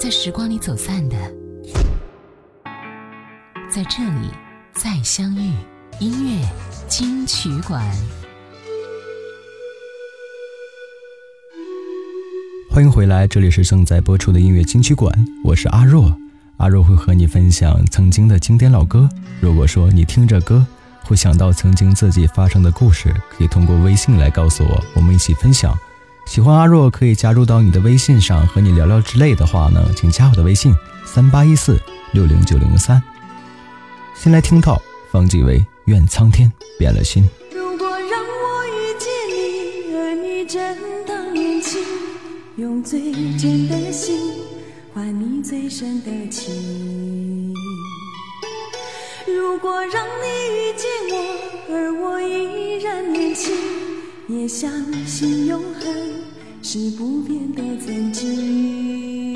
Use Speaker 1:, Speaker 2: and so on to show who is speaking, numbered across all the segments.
Speaker 1: 在时光里走散的，在这里再相遇。音乐金曲馆，
Speaker 2: 欢迎回来，这里是正在播出的音乐金曲馆，我是阿若，阿若会和你分享曾经的经典老歌。如果说你听着歌会想到曾经自己发生的故事，可以通过微信来告诉我，我们一起分享。喜欢阿若可以加入到你的微信上和你聊聊之类的话呢，请加我的微信三八一四六零九零三。先来听到方季韦《愿苍天变了心》。
Speaker 3: 如果让你，遇见我我，而依然年轻，也相信永恒是不变的曾经。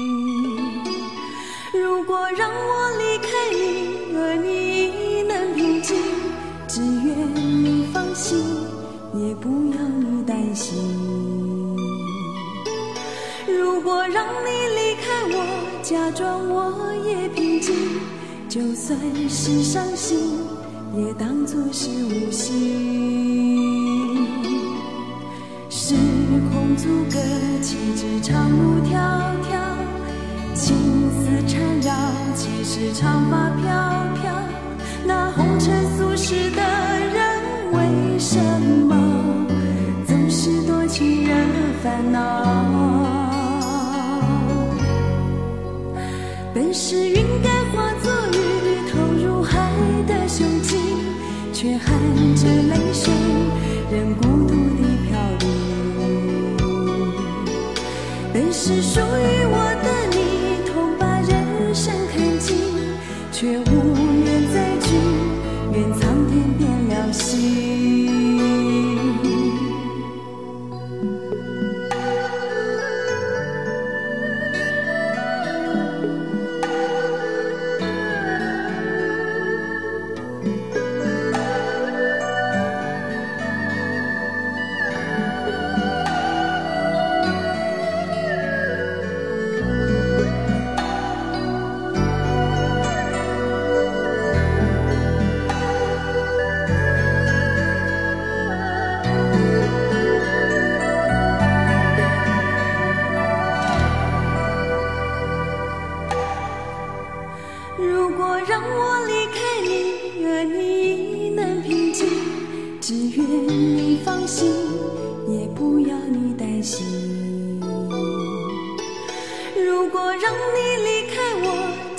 Speaker 3: 如果让我离开你，而你能平静，只愿你放心，也不要你担心。如果让你离开我，假装我也平静，就算是伤心，也当作是无心。足歌几支，长路迢迢，情丝缠绕，岂是长发飘飘。那红尘俗世的人，为什么总是多情人烦恼？本是云该化作雨，投入海的胸襟，却含着泪水，任孤。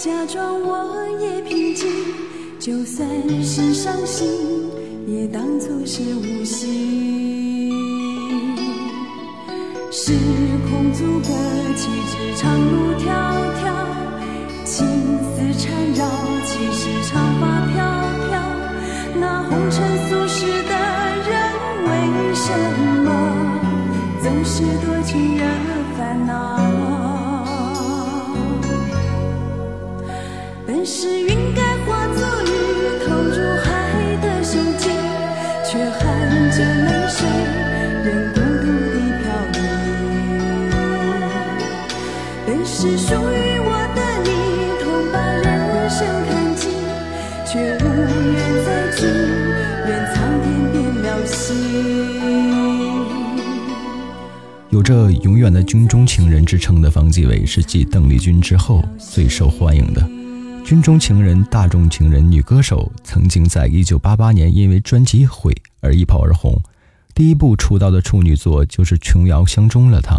Speaker 3: 假装我也平静，就算是伤心，也当作是无心。时空阻隔，岂止长路迢迢；情丝缠绕，岂是长发飘飘。那红尘俗世的人，为什么总是多情惹烦恼？是云该化作雨投入海的胸襟却含着泪水任孤独地飘零本是属于我的你同把人生看尽却无缘再聚怨苍天变了心
Speaker 2: 有着永远的军中情人之称的方几伟是继邓丽君之后最受欢迎的军中情人、大众情人、女歌手，曾经在1988年因为专辑《毁》而一炮而红。第一部出道的处女作就是琼瑶相中了他》，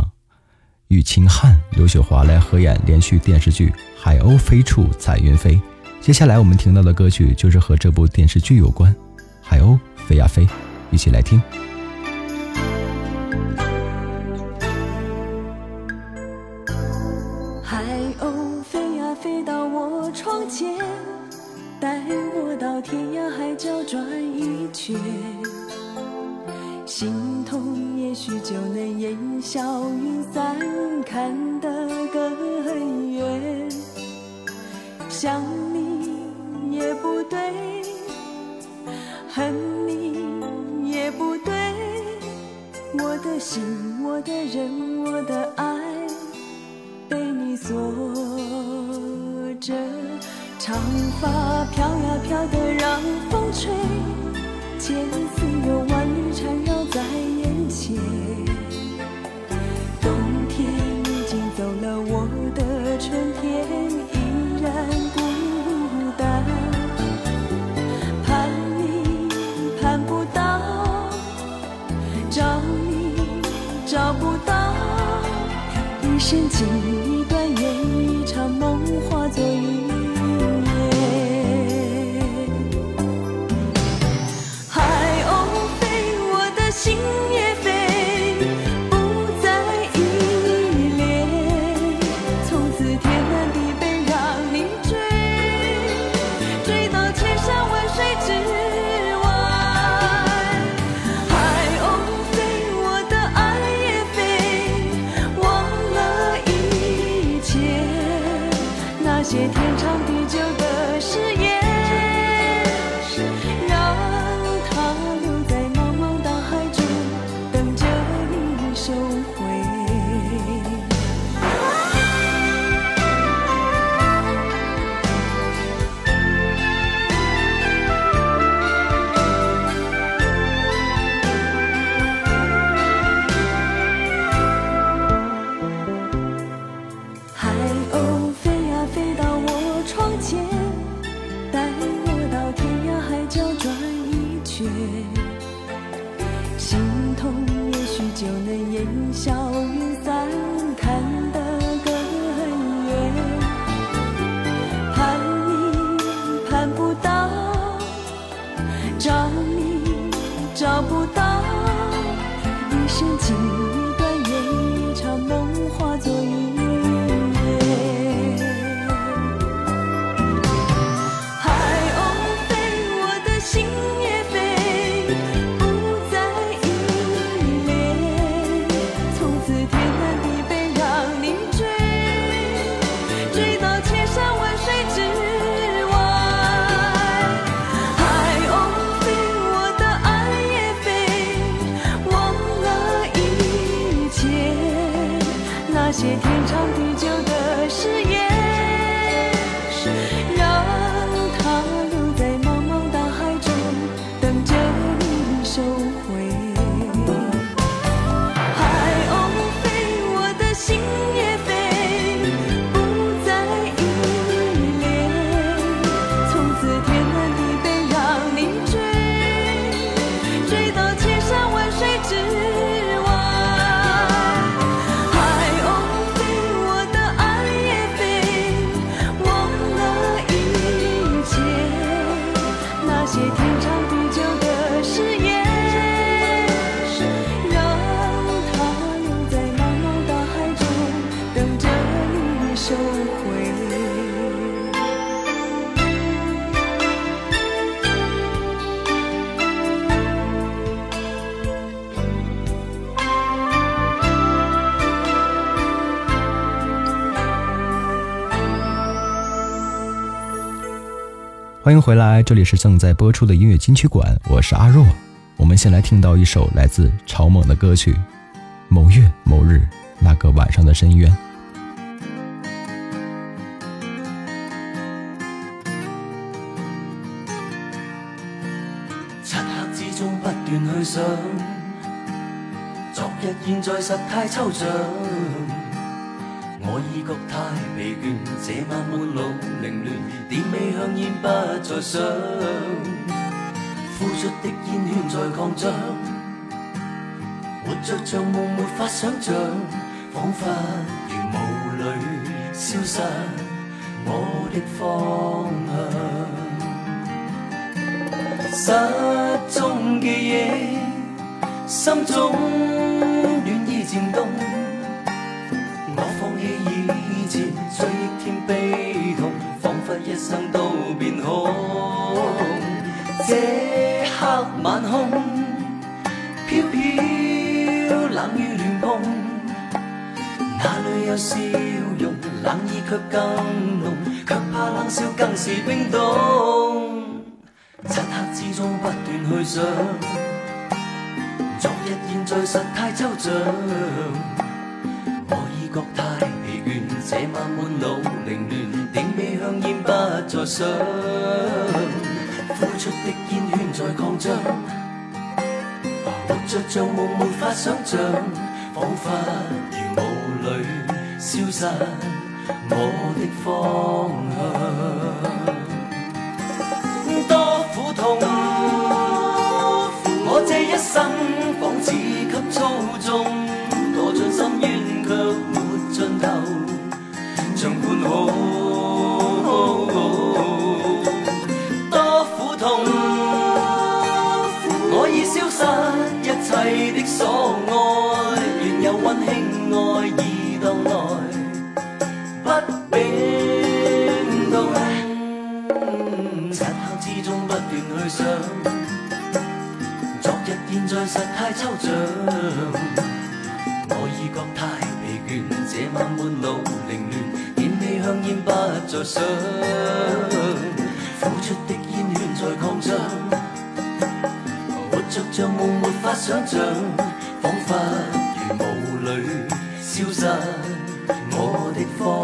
Speaker 2: 与秦汉、刘雪华来合演连续电视剧《海鸥飞处彩云飞》。接下来我们听到的歌曲就是和这部电视剧有关，《海鸥飞呀飞》，一起来听。
Speaker 3: 长发飘呀飘的让风吹，千丝有万缕缠绕在眼前。冬天已经走了，我的春天依然孤单。盼你盼不到，找你找不到，一生情。you 每天。
Speaker 2: 欢迎回来，这里是正在播出的音乐金曲馆，我是阿若。我们先来听到一首来自超猛的歌曲《某月某日》，那个晚上的深渊。
Speaker 4: 我已觉太疲倦，这晚梦路凌乱，点未香烟不再想，呼出的烟圈在扩张，活着像梦没法想象，仿佛如雾里消失我的方向，失踪记忆，心中暖意渐冻。这黑晚空，飘飘冷雨乱碰，那里有笑容，冷意却更浓，却怕冷笑更是冰冻。漆黑之中不断去想，昨日现在实太抽象，我已觉太疲倦，这晚满脑凌乱，点支香烟不再想。呼出的烟圈在扩张，活着像梦，没法想象，仿佛如雾里消失我的方向。我已觉太疲倦，这晚满脑凌乱，点起香烟不再想，吐出的烟圈在扩张，活着像梦没法想象，仿佛如雾里消失，我的方。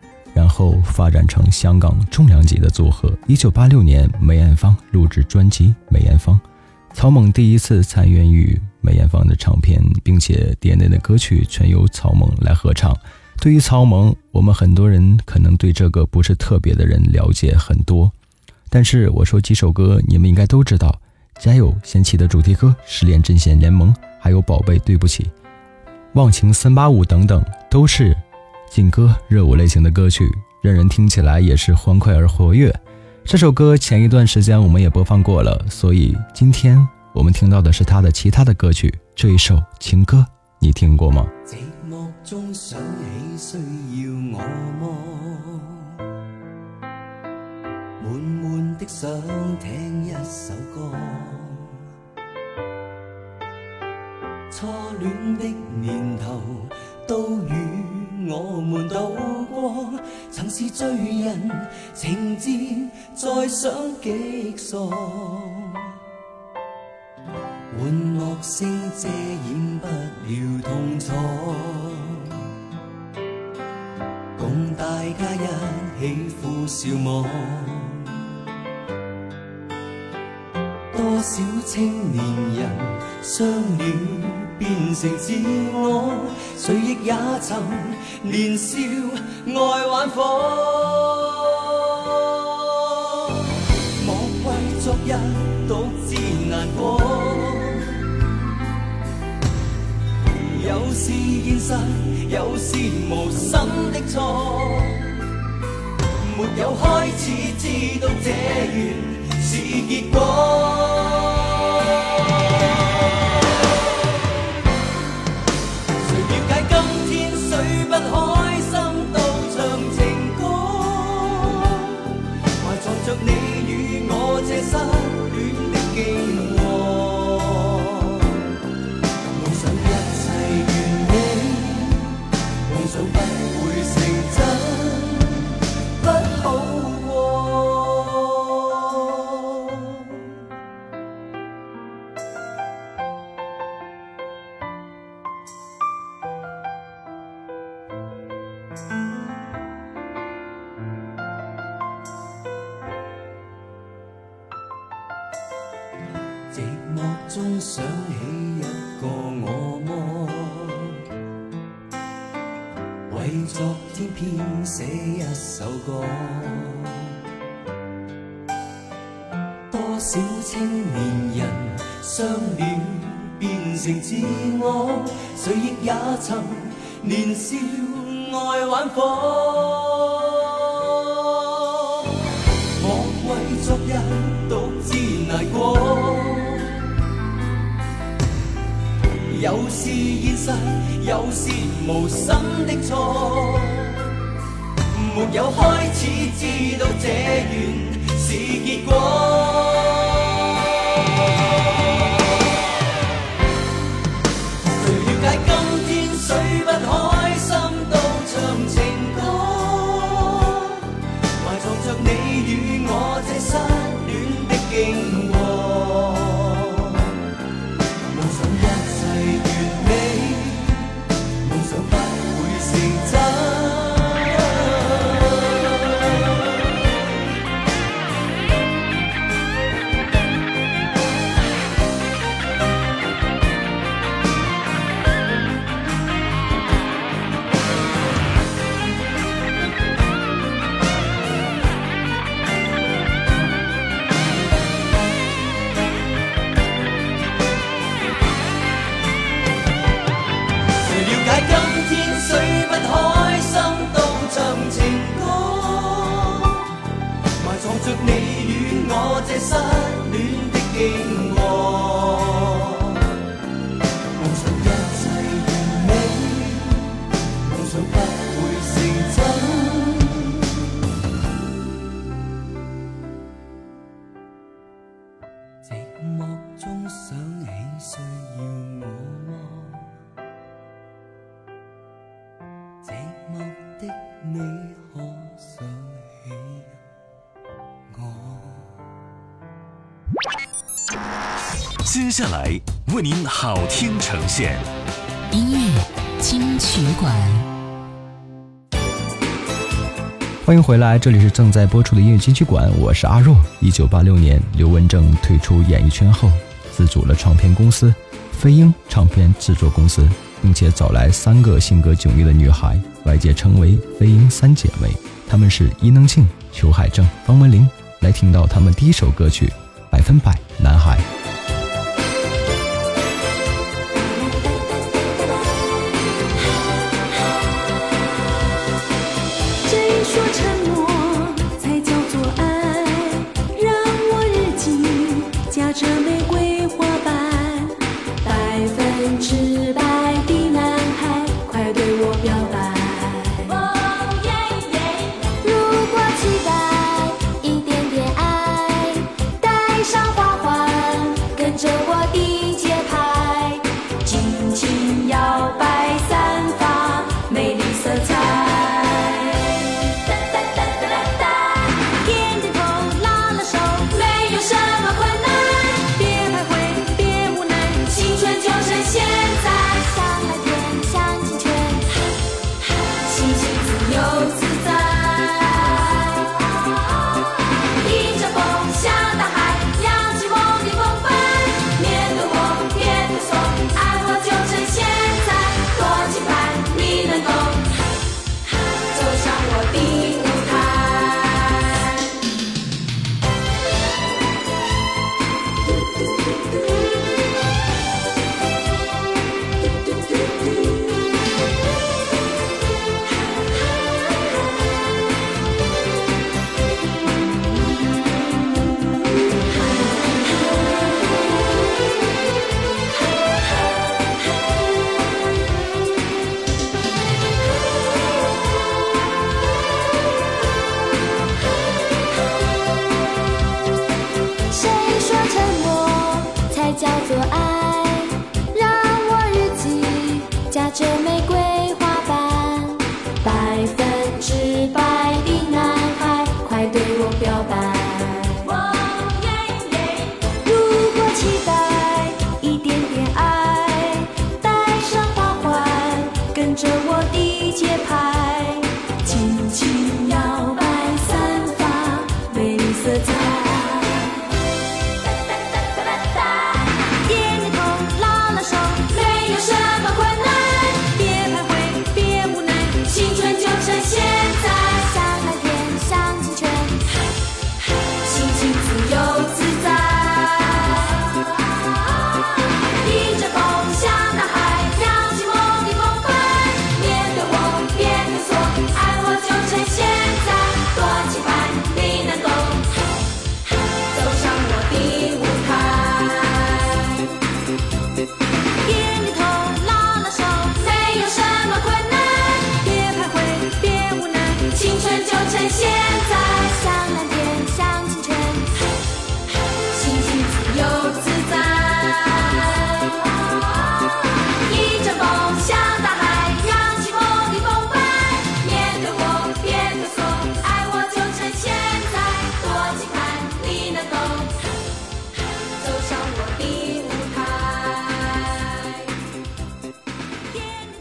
Speaker 2: 发展成香港重量级的组合。一九八六年，梅艳芳录制专辑《梅艳芳》，曹猛第一次参演于梅艳芳的唱片，并且碟内的歌曲全由曹猛来合唱。对于曹猛，我们很多人可能对这个不是特别的人了解很多，但是我说几首歌，你们应该都知道：《加油》、《仙气》的主题歌《失恋阵线联盟》，还有《宝贝对不起》、《忘情三八五》等等，都是劲歌热舞类型的歌曲。让人听起来也是欢快而活跃。这首歌前一段时间我们也播放过了，所以今天我们听到的是他的其他的歌曲。这一首情歌你听过吗？
Speaker 4: 寂寞中想起需要我吗？闷闷的想听一首歌，初恋的年头都远。我们度过，曾是醉人情志，再想极傻，玩笑声遮掩不了痛楚，共大家一起呼笑我。多少青年人相了。变成自我，谁亦也曾年少爱玩火。莫为昨日独自难过，有时现实，有时无心的错。没有开始，知道这缘是结果。昨天偏写一首歌，多少青年人相恋变成自我，谁亦也曾年少爱玩火。有是现实，有是无心的错。没有开始，知道这缘是结果。
Speaker 5: 接下来为您好听呈现，
Speaker 1: 音乐金曲馆，
Speaker 6: 欢迎回来，这里是正在播出的音乐金曲馆，我是阿若。一九八六年，刘文正退出演艺圈后，自主了唱片公司飞鹰唱片制作公司，并且找来三个性格迥异的女孩，外界称为飞鹰三姐妹，她们是伊能静、裘海正、方文琳。来听到他们第一首歌曲《百分百男孩》。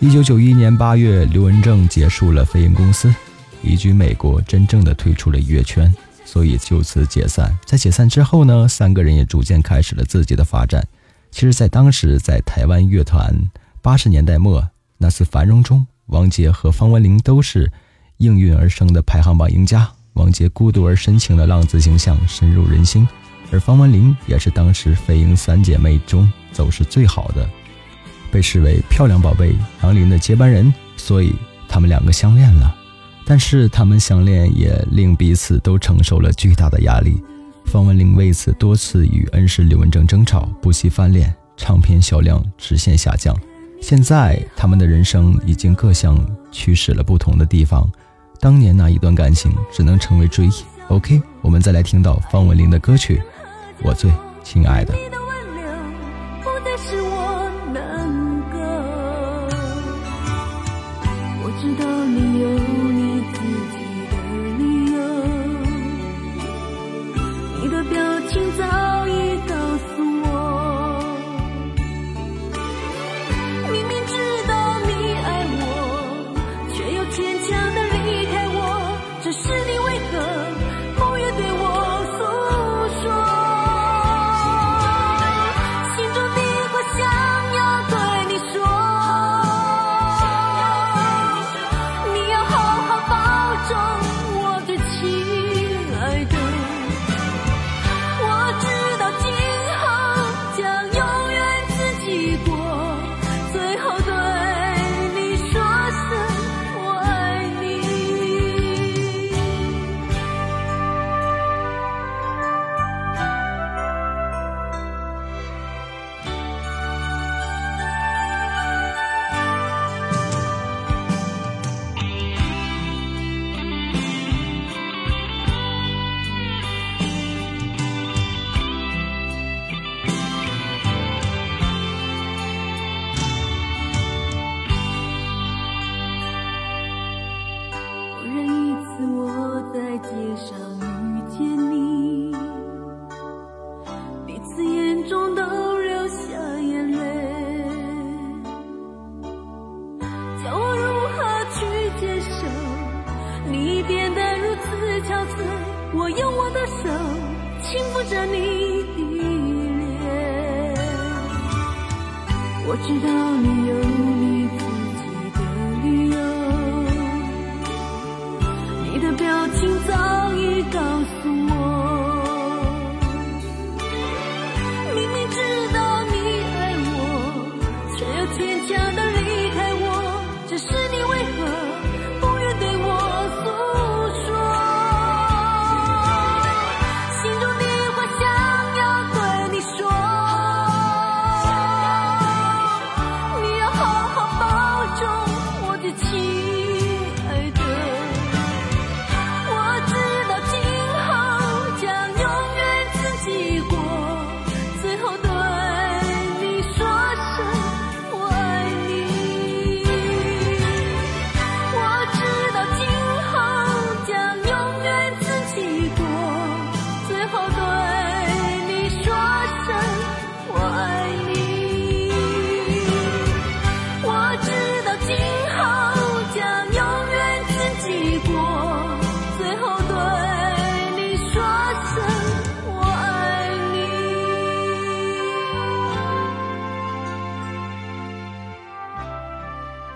Speaker 7: 一
Speaker 3: 九九一年八月，刘文正结束了飞鹰公司，移居美国，真正的退出了音乐圈，所以就此解散。在解散之后呢，三个人也逐渐开始了自己的发展。其实，在当时，在台湾乐团八十年代末那次繁荣中，王杰和方文琳都是应运而生的排行榜赢家。王杰孤独而深情的浪子形象深入人心，而方文琳也是当时飞鹰三姐妹中走势最好的。被视为漂亮宝贝杨林的接班人，所以他们两个相恋了。但是他们相恋也令彼此都承受了巨大的压力。方文琳为此多次与恩师刘文正争吵，不惜翻脸，唱片销量直线下降。现在他们的人生已经各向驱使了不同的地方，当年那一段感情只能成为追忆。OK，我们再来听到方文琳的歌曲《我最亲爱的》。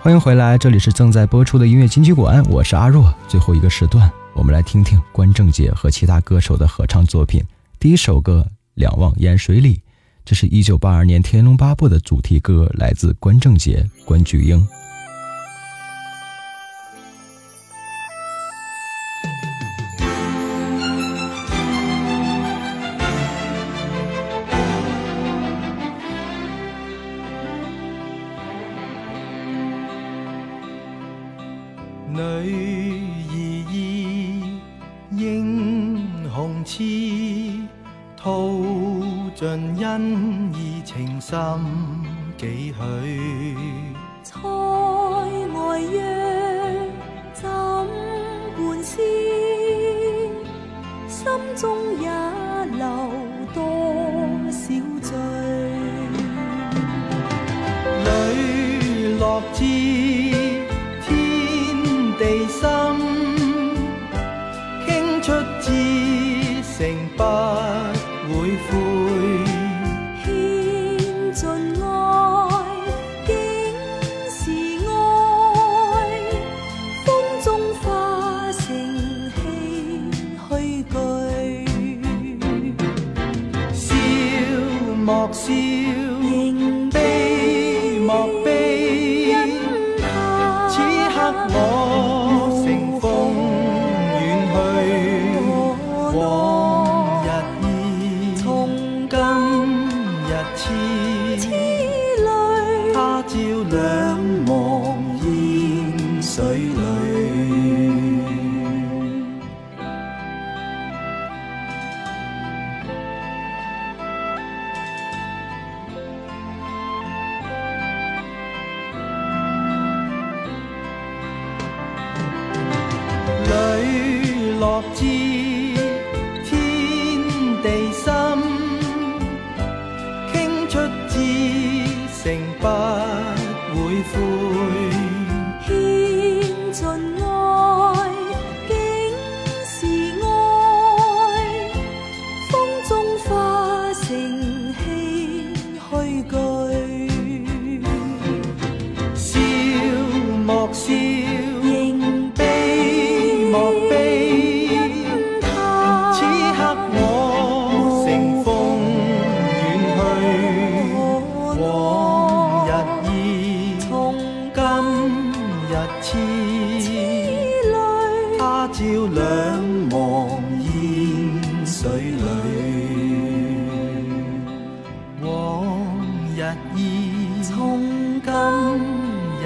Speaker 3: 欢迎回来，这里是正在播出的音乐金曲馆，我是阿若。最后一个时段，我们来听听关正杰和其他歌手的合唱作品。第一首歌《两望烟水里》，这是一九八二年《天龙八部》的主题歌，来自关正杰、关菊英。 없지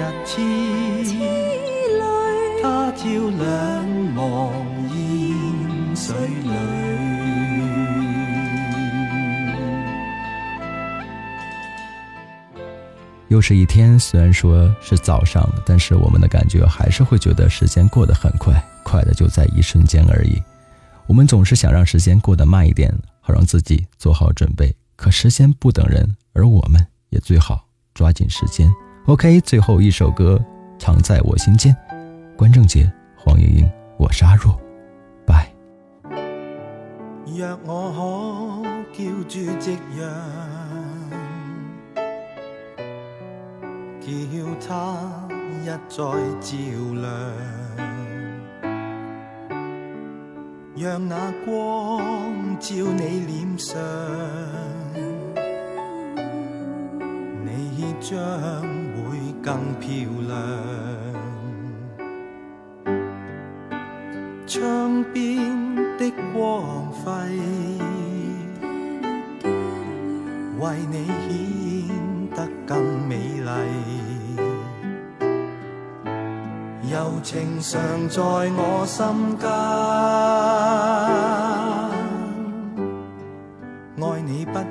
Speaker 3: 他
Speaker 8: 烟水
Speaker 2: 又是一天，虽然说是早上，但是我们的感觉还是会觉得时间过得很快，快的就在一瞬间而已。我们总是想让时间过得慢一点，好让自己做好准备。可时间不等人，而我们也最好抓紧时间。OK，最后一首歌《藏在我心间》，关正杰、黄莺莺，我是阿若，拜。
Speaker 8: 若我可叫住夕阳，叫他一再照亮，让那光照你脸上，你将。更漂亮，窗边的光辉为你显得更美丽，柔情常在我心间，爱你不。